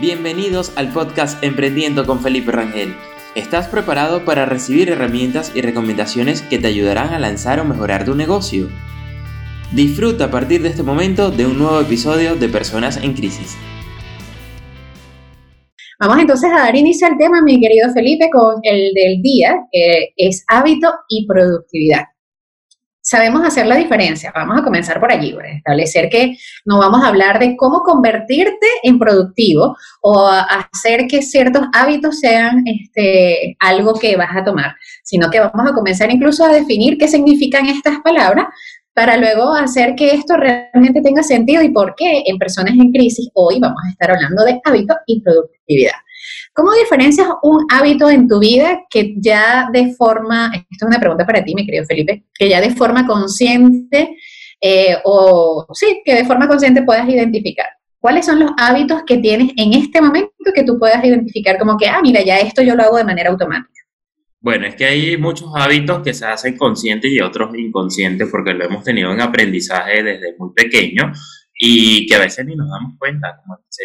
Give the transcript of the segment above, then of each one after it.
Bienvenidos al podcast Emprendiendo con Felipe Rangel. ¿Estás preparado para recibir herramientas y recomendaciones que te ayudarán a lanzar o mejorar tu negocio? Disfruta a partir de este momento de un nuevo episodio de Personas en Crisis. Vamos entonces a dar inicio al tema, mi querido Felipe, con el del día, que es hábito y productividad sabemos hacer la diferencia. Vamos a comenzar por allí, por establecer que no vamos a hablar de cómo convertirte en productivo o hacer que ciertos hábitos sean este, algo que vas a tomar, sino que vamos a comenzar incluso a definir qué significan estas palabras para luego hacer que esto realmente tenga sentido y por qué en personas en crisis hoy vamos a estar hablando de hábitos y productividad. ¿Cómo diferencias un hábito en tu vida que ya de forma, esto es una pregunta para ti, mi querido Felipe, que ya de forma consciente eh, o sí, que de forma consciente puedas identificar? ¿Cuáles son los hábitos que tienes en este momento que tú puedas identificar como que, ah, mira, ya esto yo lo hago de manera automática? Bueno, es que hay muchos hábitos que se hacen conscientes y otros inconscientes porque lo hemos tenido en aprendizaje desde muy pequeño y que a veces ni nos damos cuenta, como se,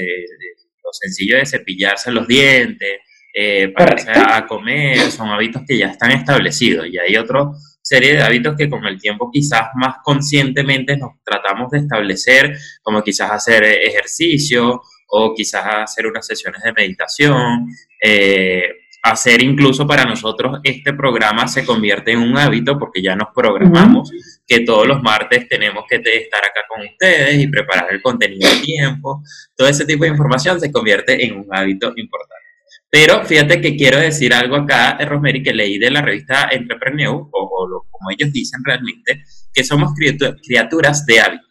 sencillo de cepillarse los dientes, eh, pararse a comer, son hábitos que ya están establecidos. Y hay otra serie de hábitos que con el tiempo quizás más conscientemente nos tratamos de establecer, como quizás hacer ejercicio o quizás hacer unas sesiones de meditación. Eh, hacer incluso para nosotros este programa se convierte en un hábito porque ya nos programamos que todos los martes tenemos que estar acá con ustedes y preparar el contenido a tiempo. Todo ese tipo de información se convierte en un hábito importante. Pero fíjate que quiero decir algo acá, Rosemary, que leí de la revista Entrepreneur, o, o como ellos dicen realmente, que somos criaturas de hábitos.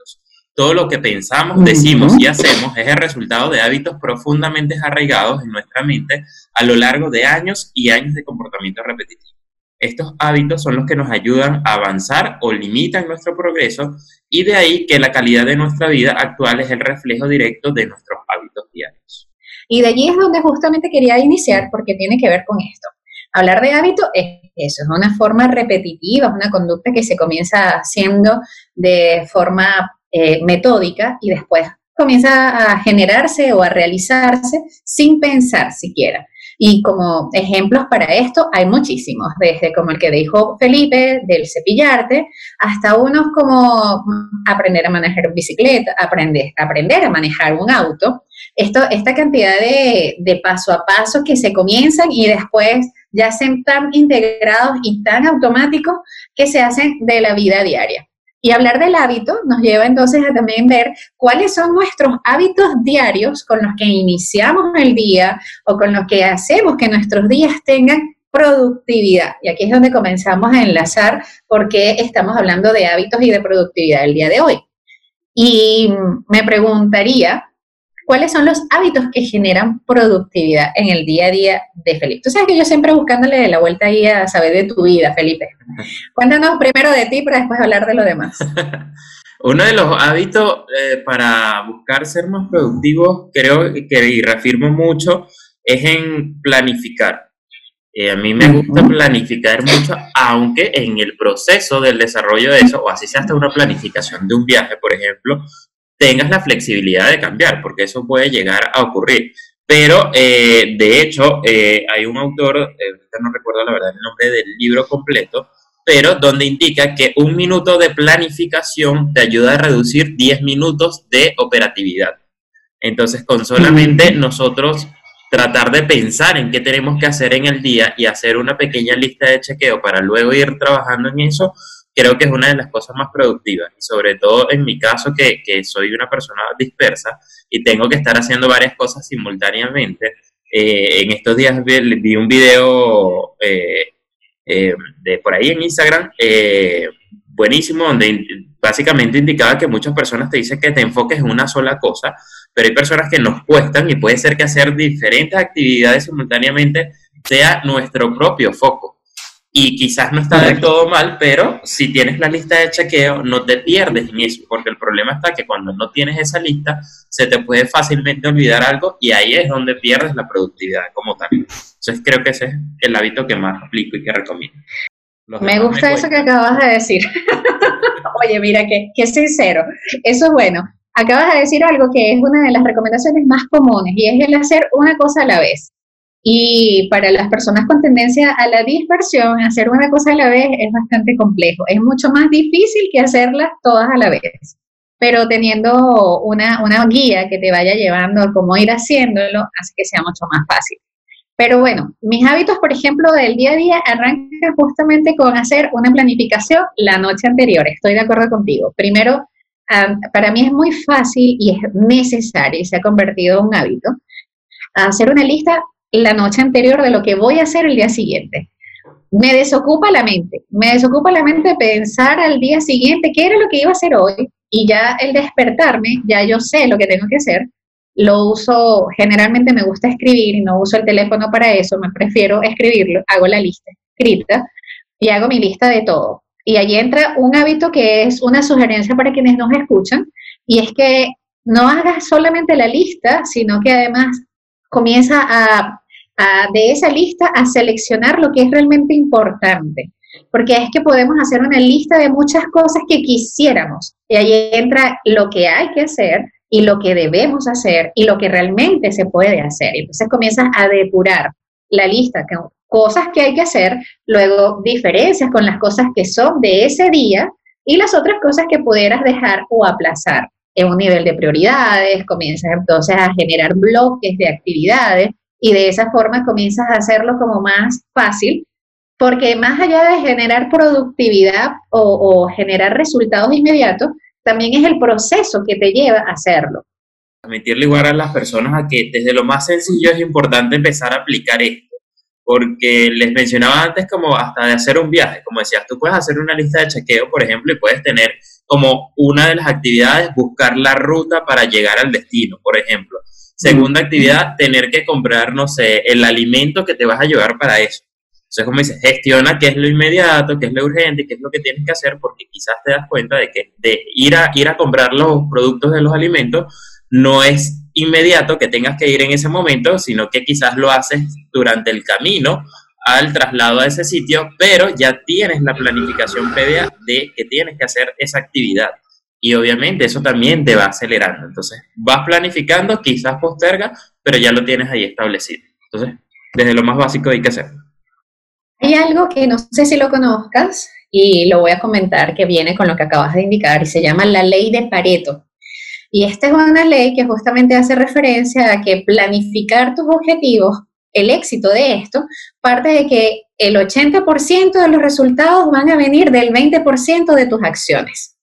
Todo lo que pensamos, decimos y hacemos es el resultado de hábitos profundamente arraigados en nuestra mente a lo largo de años y años de comportamiento repetitivo. Estos hábitos son los que nos ayudan a avanzar o limitan nuestro progreso y de ahí que la calidad de nuestra vida actual es el reflejo directo de nuestros hábitos diarios. Y de allí es donde justamente quería iniciar porque tiene que ver con esto. Hablar de hábito es eso, es una forma repetitiva, es una conducta que se comienza haciendo de forma eh, metódica y después comienza a generarse o a realizarse sin pensar siquiera. Y como ejemplos para esto hay muchísimos, desde como el que dijo Felipe, del cepillarte, hasta unos como aprender a manejar bicicleta, aprender, aprender a manejar un auto. Esto, esta cantidad de, de paso a paso que se comienzan y después ya se tan integrados y tan automáticos que se hacen de la vida diaria. Y hablar del hábito nos lleva entonces a también ver cuáles son nuestros hábitos diarios con los que iniciamos el día o con los que hacemos que nuestros días tengan productividad. Y aquí es donde comenzamos a enlazar por qué estamos hablando de hábitos y de productividad el día de hoy. Y me preguntaría, cuáles son los hábitos que generan productividad en el día a día de Felipe. Tú sabes que yo siempre buscándole la vuelta ahí a saber de tu vida, Felipe. Cuéntanos primero de ti para después hablar de lo demás. Uno de los hábitos eh, para buscar ser más productivos, creo que y reafirmo mucho, es en planificar. Eh, a mí me gusta planificar mucho, aunque en el proceso del desarrollo de eso, o así sea hasta una planificación de un viaje, por ejemplo, tengas la flexibilidad de cambiar, porque eso puede llegar a ocurrir. Pero, eh, de hecho, eh, hay un autor, eh, no recuerdo la verdad el nombre del libro completo, pero donde indica que un minuto de planificación te ayuda a reducir 10 minutos de operatividad. Entonces, con solamente nosotros tratar de pensar en qué tenemos que hacer en el día y hacer una pequeña lista de chequeo para luego ir trabajando en eso, creo que es una de las cosas más productivas, y sobre todo en mi caso que, que soy una persona dispersa y tengo que estar haciendo varias cosas simultáneamente. Eh, en estos días vi, un video eh, eh, de por ahí en Instagram buenísimo donde básicamente indicaba que muchas personas te dicen que te enfoques en una sola cosa, pero hay personas que nos cuestan y puede ser que hacer diferentes actividades simultáneamente sea nuestro propio foco y quizás no está del todo mal, pero si tienes la lista de chequeo, no te pierdes en eso, porque el problema está que cuando no tienes esa lista, se te puede fácilmente olvidar algo y ahí es donde pierdes la productividad como tal. Entonces creo que ese es el hábito que más aplico y que recomiendo. me gusta eso que acabas de decir. Oye, mira, qué, qué sincero. Eso es bueno. acabas de decir algo que es una de las recomendaciones más comunes y es el hacer una cosa a la vez. Y para las personas con tendencia a la dispersión, hacer una cosa a la vez es bastante complejo. Es mucho más difícil que hacerlas todas a la vez. Pero teniendo una, una guía que te vaya llevando a cómo ir haciéndolo, hace que sea mucho más fácil. Pero bueno, mis hábitos, por ejemplo, del día a día arrancan justamente con hacer una planificación la noche anterior. Estoy de acuerdo contigo. Primero, para mí es muy fácil y es necesario y se ha convertido en un hábito hacer una lista la noche anterior de lo que voy a hacer el día siguiente. Me desocupa la mente, me desocupa la mente pensar al día siguiente qué era lo que iba a hacer hoy y ya el despertarme, ya yo sé lo que tengo que hacer. Lo uso, generalmente me gusta escribir y no uso el teléfono para eso, me prefiero escribirlo, hago la lista escrita y hago mi lista de todo. Y ahí entra un hábito que es una sugerencia para quienes nos escuchan y es que no hagas solamente la lista, sino que además comienza a, de esa lista a seleccionar lo que es realmente importante. Porque es que podemos hacer una lista de muchas cosas que quisiéramos. Y ahí entra lo que hay que hacer y lo que debemos hacer y lo que realmente se puede hacer. Entonces comienzas a depurar la lista cosas que hay que hacer, luego diferencias con las cosas que son de ese día y las otras cosas que pudieras dejar o aplazar en un nivel de prioridades, comienzas entonces a generar bloques de actividades y de esa forma comienzas a hacerlo como más fácil, porque más allá de generar productividad o, generar resultados inmediatos, también es el proceso que te lleva a hacerlo. Permitirle igual a las personas a que desde lo más sencillo es importante empezar a aplicar esto, porque les mencionaba antes como hasta de hacer un viaje, como decías, tú puedes hacer una lista de chequeo, por ejemplo, y puedes tener como una de las actividades buscar la ruta para llegar al destino, por ejemplo. Segunda actividad, tener que comprar, no sé, el alimento que te vas a llevar para eso. Entonces, como dices, gestiona qué es lo inmediato, qué es lo urgente, qué es lo que tienes que hacer, porque quizás te das cuenta de que de ir a, ir a comprar los productos de los alimentos no es inmediato que tengas que ir en ese momento, sino que quizás lo haces durante el camino al traslado a ese sitio, pero ya tienes la planificación previa de que tienes que hacer esa actividad. Y obviamente eso también te va acelerando. Entonces, vas planificando, quizás posterga, pero ya lo tienes ahí establecido. Entonces, desde lo más básico hay que hacer. Hay algo que no sé si lo conozcas y lo voy a comentar que viene con lo que acabas de indicar y se llama la ley de Pareto. Y esta es una ley que justamente hace referencia a que planificar tus objetivos el éxito de esto parte de que el 80% de los resultados van a venir del 20% de tus acciones.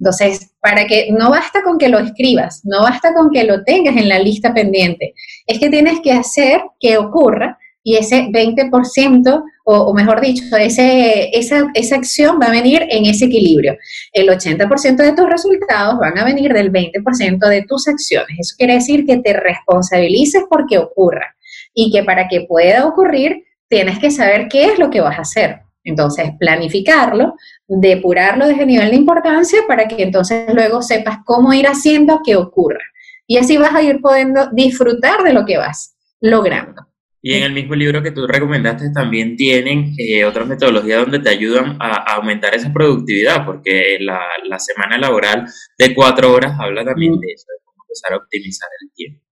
Entonces, para que no basta con que lo escribas, no basta con que lo tengas en la lista pendiente, es que tienes que hacer que ocurra y ese 20%, o, mejor dicho, ese, esa, esa acción va a venir en ese equilibrio. El 80% de tus resultados van a venir del 20% de tus acciones. Eso quiere decir que te responsabilices porque ocurra y que para que pueda ocurrir tienes que saber qué es lo que vas a hacer. Entonces, planificarlo, depurarlo desde el nivel de importancia para que entonces luego sepas cómo ir haciendo que ocurra. Y así vas a ir pudiendo disfrutar de lo que vas logrando. Y en el mismo libro que tú recomendaste también tienen eh, otras metodologías donde te ayudan a, aumentar esa productividad, porque la, la, semana laboral de cuatro horas habla también de eso, de cómo empezar a optimizar el tiempo.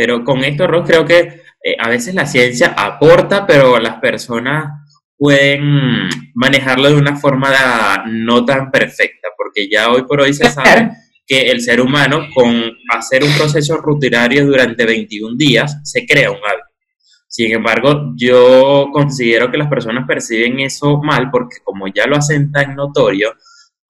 Pero con esto, Ross, creo que eh, a veces la ciencia aporta, pero las personas pueden manejarlo de una forma no tan perfecta, porque ya hoy por hoy se sabe que el ser humano con hacer un proceso rutinario durante 21 días se crea un hábito. Sin embargo, yo considero que las personas perciben eso mal porque como ya lo hacen tan notorio,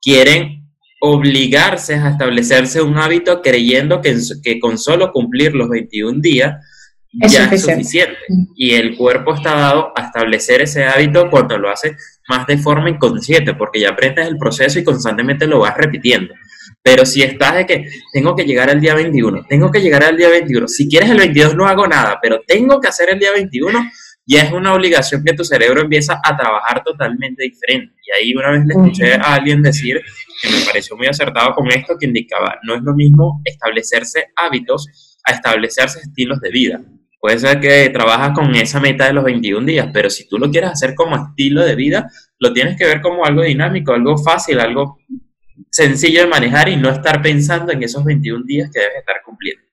quieren obligarse a establecerse un hábito creyendo que, que con solo cumplir los 21 días ya es suficiente. Y el cuerpo está dado a establecer ese hábito cuando lo hace más de forma inconsciente, porque ya aprendes el proceso y constantemente lo vas repitiendo. Pero si estás de que tengo que llegar al día 21, tengo que llegar al día 21, si quieres el 22 no hago nada, pero tengo que hacer el día 21, ya es una obligación que tu cerebro empieza a trabajar totalmente diferente. Y ahí una vez le escuché a alguien decir, que me pareció muy acertado con esto, que indicaba, no es lo mismo establecerse hábitos a establecerse estilos de vida. Puede ser que trabajas con esa meta de los 21 días, pero si tú lo quieres hacer como estilo de vida, lo tienes que ver como algo dinámico, algo fácil, algo sencillo de manejar y no estar pensando en esos 21 días que debes estar cumpliendo.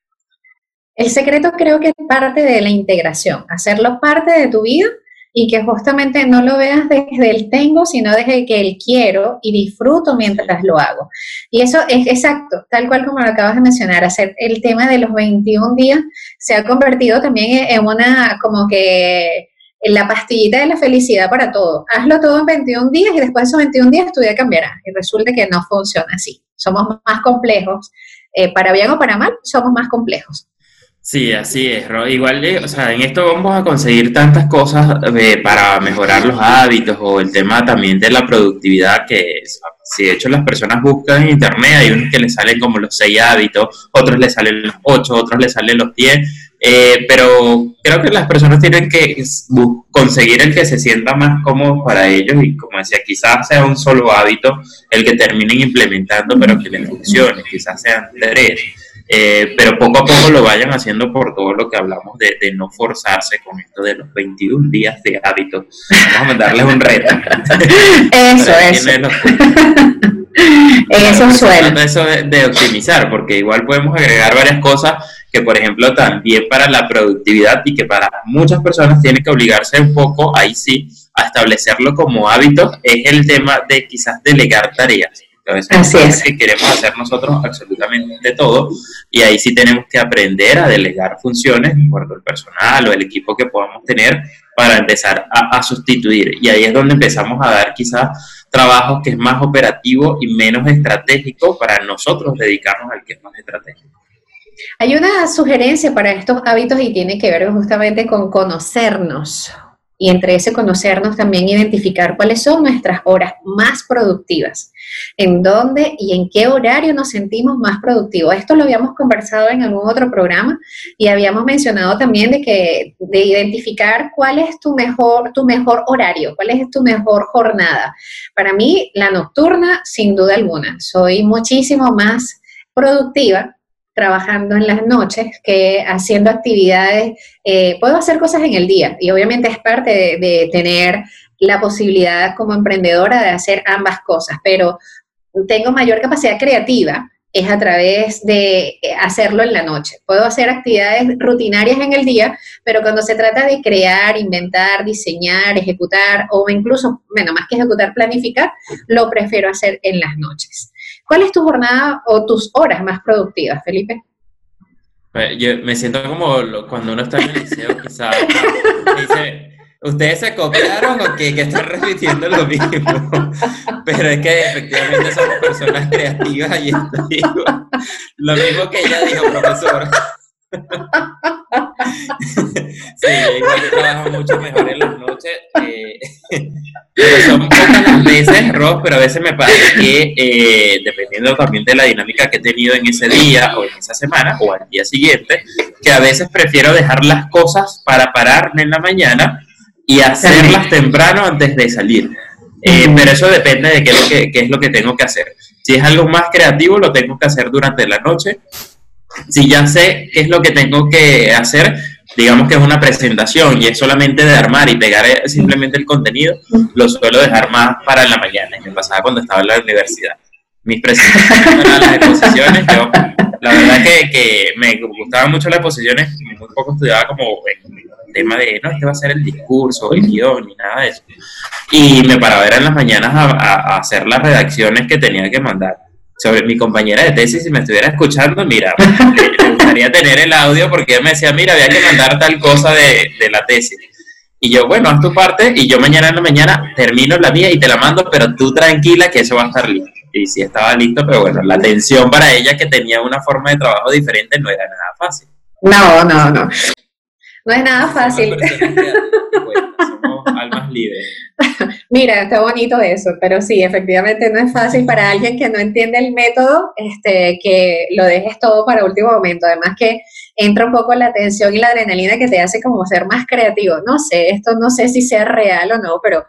El secreto creo que es parte de la integración, hacerlo parte de tu vida y que justamente no lo veas desde el tengo, sino desde que el quiero y disfruto mientras lo hago. Y eso es exacto, tal cual como lo acabas de mencionar, hacer el tema de los 21 días se ha convertido también en una como que en la pastillita de la felicidad para todo. Hazlo todo en 21 días y después de esos 21 días tu vida cambiará. Y resulta que no funciona así. Somos más complejos. Eh, para bien o para mal, somos más complejos. Sí, así es, Igual, eh, o sea, en esto vamos a conseguir tantas cosas eh, para mejorar los hábitos o el tema también de la productividad que, si de hecho las personas buscan en internet, hay unos que les salen como los seis hábitos, otros les salen los ocho, otros les salen los diez, eh, pero creo que las personas tienen que conseguir el que se sienta más cómodo para ellos y como decía, quizás sea un solo hábito el que terminen implementando, pero que les funcione, quizás sean tres. Eh, pero poco a poco lo vayan haciendo por todo lo que hablamos de, no forzarse con esto de los 21 días de hábito. Vamos a mandarles un reto. Eso, eso. eso suele. Eso de, de optimizar, porque igual podemos agregar varias cosas que, por ejemplo, también para la productividad y que para muchas personas tiene que obligarse un poco, ahí sí, a establecerlo como hábito, es el tema de quizás delegar tareas Así es. que queremos hacer nosotros absolutamente todo y ahí sí tenemos que aprender a delegar funciones de acuerdo al personal o el equipo que podamos tener para empezar a, sustituir. Y ahí es donde empezamos a dar quizás trabajos que es más operativo y menos estratégico para nosotros dedicarnos al que es más estratégico. Hay una sugerencia para estos hábitos y tiene que ver justamente con conocernos y entre ese conocernos también identificar cuáles son nuestras horas más productivas, en dónde y en qué horario nos sentimos más productivos. Esto lo habíamos conversado en algún otro programa y habíamos mencionado también de que de identificar cuál es tu mejor tu mejor horario, cuál es tu mejor jornada. Para mí la nocturna sin duda alguna. Soy muchísimo más productiva trabajando en las noches que haciendo actividades. Eh, puedo hacer cosas en el día y obviamente es parte de, tener la posibilidad como emprendedora de hacer ambas cosas, pero tengo mayor capacidad creativa es a través de eh, hacerlo en la noche. Puedo hacer actividades rutinarias en el día, pero cuando se trata de crear, inventar, diseñar, ejecutar o incluso, bueno, más que ejecutar, planificar, lo prefiero hacer en las noches. ¿Cuál es tu jornada o tus horas más productivas, Felipe? Pues, yo me siento como cuando uno está en el liceo, quizás, dice, ¿ustedes se copiaron o qué? Que están repitiendo lo mismo. Pero es que efectivamente somos personas creativas y esto Lo mismo que ella dijo, profesor. Sí, igual yo trabajo mucho mejor en las noches. Eh, pero son pocas las veces, Ross, pero a veces me parece que, eh, dependiendo también de la dinámica que he tenido en ese día o en esa semana o al día siguiente, que a veces prefiero dejar las cosas para pararme en la mañana y hacerlas temprano antes de salir. Eh, pero eso depende de qué es, lo que, qué es lo que tengo que hacer. Si es algo más creativo, lo tengo que hacer durante la noche si ya sé qué es lo que tengo que hacer, digamos que es una presentación y es solamente de armar y pegar eh, simplemente el contenido, lo suelo dejar más para la mañana. Me pasaba cuando estaba en la universidad. Mis presentaciones las exposiciones, yo la verdad que, que me gustaban mucho las exposiciones, muy poco estudiaba como el tema de, no, este va a ser el discurso, el guion, ni nada de eso. Y me paraba era en las mañanas a hacer las redacciones que tenía que mandar sobre mi compañera de tesis, si me estuviera escuchando, mira, le, gustaría tener el audio porque ella me decía, mira, había que mandar tal cosa de, de, la tesis. Y yo, bueno, haz tu parte y yo mañana en la mañana termino la mía y te la mando, pero tú tranquila que eso va a estar listo. Y sí estaba listo, pero bueno, la tensión para ella que tenía una forma de trabajo diferente no era nada fácil. No, no, no. No es nada fácil. Somos almas libres. Mira, está bonito eso, pero sí, efectivamente no es fácil para alguien que no entiende el método, este, que lo dejes todo para último momento. Además que entra un poco la tensión y la adrenalina que te hace como ser más creativo. No sé, esto no sé si sea real o no, pero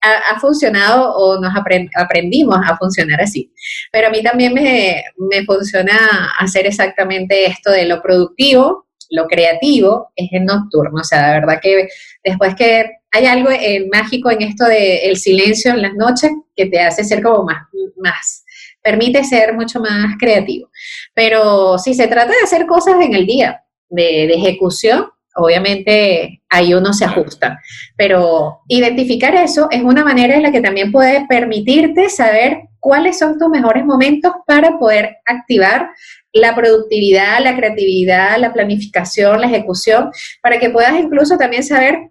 ha, funcionado o nos aprendimos a funcionar así. Pero a mí también me, me funciona hacer exactamente esto de lo productivo, lo creativo, es el nocturno. O sea, de verdad que después que hay algo eh, mágico en esto del el silencio en las noches que te hace ser como más, más permite ser mucho más creativo. Pero si se trata de hacer cosas en el día, de, de ejecución, obviamente ahí uno se ajusta. Pero identificar eso es una manera en la que también puede permitirte saber cuáles son tus mejores momentos para poder activar la productividad, la creatividad, la planificación, la ejecución, para que puedas incluso también saber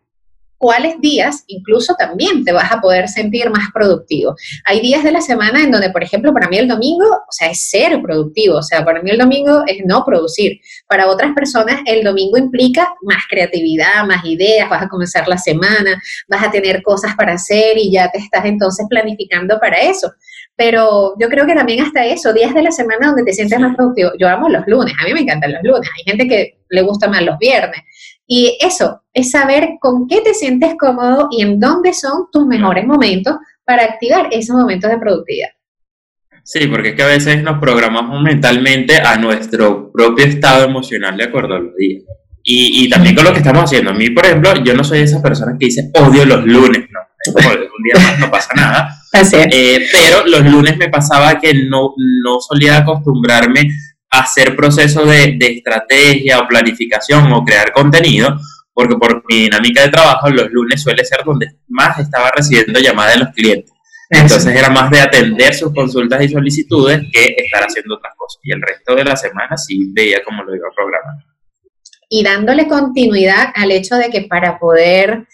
cuáles días incluso también te vas a poder sentir más productivo. Hay días de la semana en donde, por ejemplo, para mí el domingo, o sea, es ser productivo, o sea, para mí el domingo es no producir. Para otras personas el domingo implica más creatividad, más ideas, vas a comenzar la semana, vas a tener cosas para hacer y ya te estás entonces planificando para eso. Pero yo creo que también hasta eso, días de la semana donde te sientes más productivo. Yo amo los lunes, a mí me encantan los lunes. Hay gente que le gusta más los viernes. Y eso, es saber con qué te sientes cómodo y en dónde son tus mejores momentos para activar esos momentos de productividad. Sí, porque es que a veces nos programamos mentalmente a nuestro propio estado emocional de acuerdo a los días. Y, también con lo que estamos haciendo. A mí, por ejemplo, yo no soy esa persona que dice odio los lunes, no. un día más no pasa nada. Eh, pero los lunes me pasaba que no, no solía acostumbrarme hacer procesos de, de, estrategia o planificación o crear contenido, porque por mi dinámica de trabajo los lunes suele ser donde más estaba recibiendo llamadas de los clientes. Entonces era más de atender sus consultas y solicitudes que estar haciendo otras cosas. Y el resto de la semana sí veía cómo lo iba a programar. Y dándole continuidad al hecho de que para poder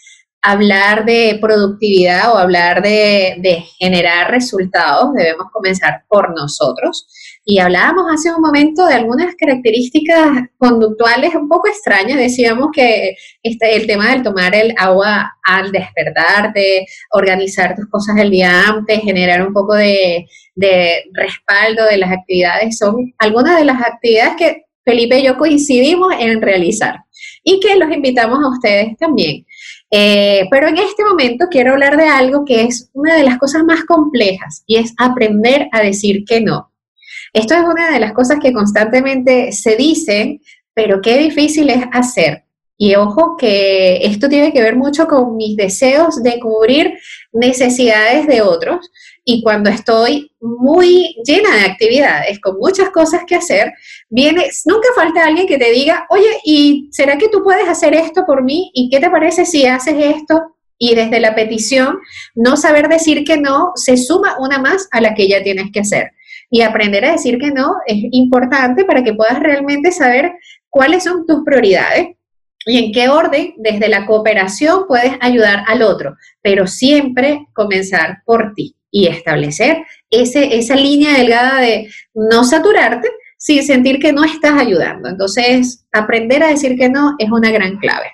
hablar de productividad o hablar de, generar resultados debemos comenzar por nosotros y hablábamos hace un momento de algunas características conductuales un poco extrañas. Decíamos que este, el tema del tomar el agua al despertarte, organizar tus cosas el día antes, generar un poco de respaldo de las actividades, son algunas de las actividades que Felipe y yo coincidimos en realizar y que los invitamos a ustedes también. Eh, pero en este momento quiero hablar de algo que es una de las cosas más complejas y es aprender a decir que no. Esto es una de las cosas que constantemente se dicen, pero qué difícil es hacer. Y ojo que esto tiene que ver mucho con mis deseos de cubrir necesidades de otros. Y cuando estoy muy llena de actividades, con muchas cosas que hacer, viene, nunca falta alguien que te diga, oye, ¿y será que tú puedes hacer esto por mí? ¿Y qué te parece si haces esto? Y desde la petición, no saber decir que no, se suma una más a la que ya tienes que hacer. Y aprender a decir que no es importante para que puedas realmente saber cuáles son tus prioridades y en qué orden desde la cooperación puedes ayudar al otro, pero siempre comenzar por ti y establecer ese, esa línea delgada de no saturarte sin sentir que no estás ayudando. Entonces, aprender a decir que no es una gran clave.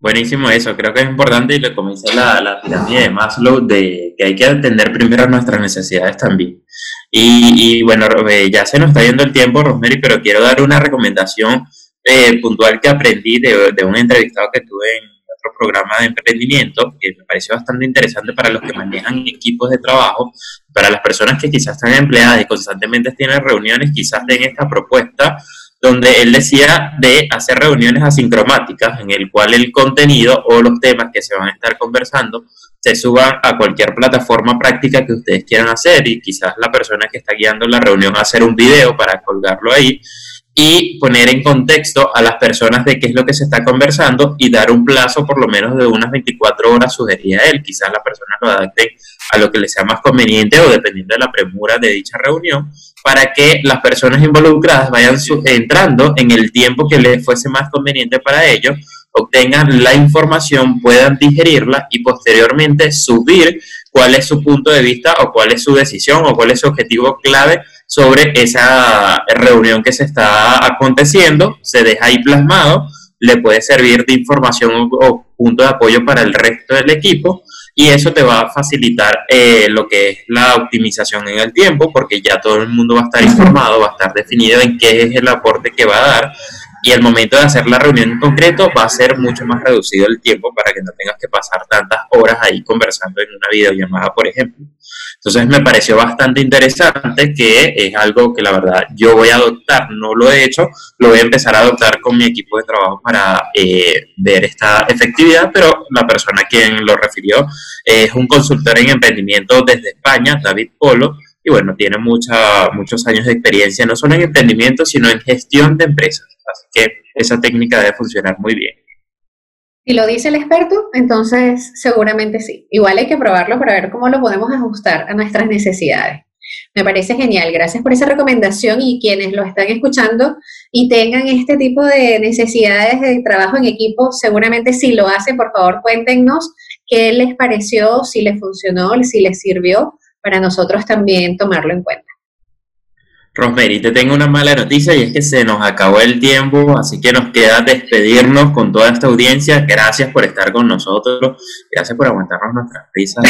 Buenísimo eso, creo que es importante y lo comienza la, la pirámide de Maslow de que hay que atender primero nuestras necesidades también. Y, bueno, eh, ya se nos está yendo el tiempo, Rosemary, pero quiero dar una recomendación eh, puntual que aprendí de, de, un entrevistado que tuve en programa de emprendimiento, que me pareció bastante interesante para los que manejan equipos de trabajo, para las personas que quizás están empleadas y constantemente tienen reuniones, quizás den esta propuesta donde él decía de hacer reuniones asincromáticas en el cual el contenido o los temas que se van a estar conversando se suban a cualquier plataforma práctica que ustedes quieran hacer y quizás la persona que está guiando la reunión hacer un video para colgarlo ahí y poner en contexto a las personas de qué es lo que se está conversando y dar un plazo por lo menos de unas 24 horas, sugería él. Quizás la persona lo adapte a lo que le sea más conveniente o dependiendo de la premura de dicha reunión, para que las personas involucradas vayan entrando en el tiempo que les fuese más conveniente para ellos, obtengan la información, puedan digerirla y posteriormente subir cuál es su punto de vista o cuál es su decisión o cuál es su objetivo clave sobre esa reunión que se está aconteciendo, se deja ahí plasmado, le puede servir de información o punto de apoyo para el resto del equipo y eso te va a facilitar eh, lo que es la optimización en el tiempo porque ya todo el mundo va a estar informado, va a estar definido en qué es el aporte que va a dar y el momento de hacer la reunión en concreto va a ser mucho más reducido el tiempo para que no tengas que pasar tantas horas ahí conversando en una videollamada, por ejemplo. Entonces me pareció bastante interesante que es algo que la verdad yo voy a adoptar, no lo he hecho, lo voy a empezar a adoptar con mi equipo de trabajo para eh, ver esta efectividad, pero la persona quien lo refirió es un consultor en emprendimiento desde España, David Polo, y bueno, tiene mucha, muchos años de experiencia, no solo en emprendimiento, sino en gestión de empresas. Así que esa técnica debe funcionar muy bien. Si lo dice el experto, entonces seguramente sí. Igual hay que probarlo para ver cómo lo podemos ajustar a nuestras necesidades. Me parece genial. Gracias por esa recomendación y quienes lo están escuchando y tengan este tipo de necesidades de trabajo en equipo, seguramente si lo hacen, por favor cuéntenos qué les pareció, si les funcionó, si les sirvió, para nosotros también tomarlo en cuenta. Rosemary, te tengo una mala noticia y es que se nos acabó el tiempo, así que nos queda despedirnos con toda esta audiencia. Gracias por estar con nosotros, gracias por aguantarnos nuestras prisas.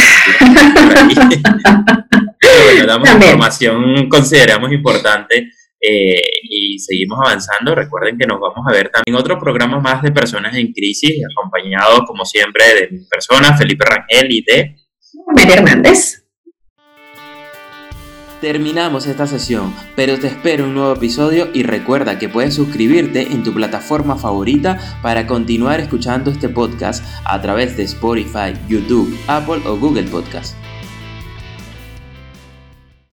bueno, damos información consideramos importante eh, y seguimos avanzando. Recuerden que nos vamos a ver también otro programa más de personas en crisis, acompañado como siempre de mi persona, Felipe Rangel y de María Hernández. Terminamos esta sesión, pero te espero un nuevo episodio y recuerda que puedes suscribirte en tu plataforma favorita para continuar escuchando este podcast a través de Spotify, YouTube, Apple o Google Podcast.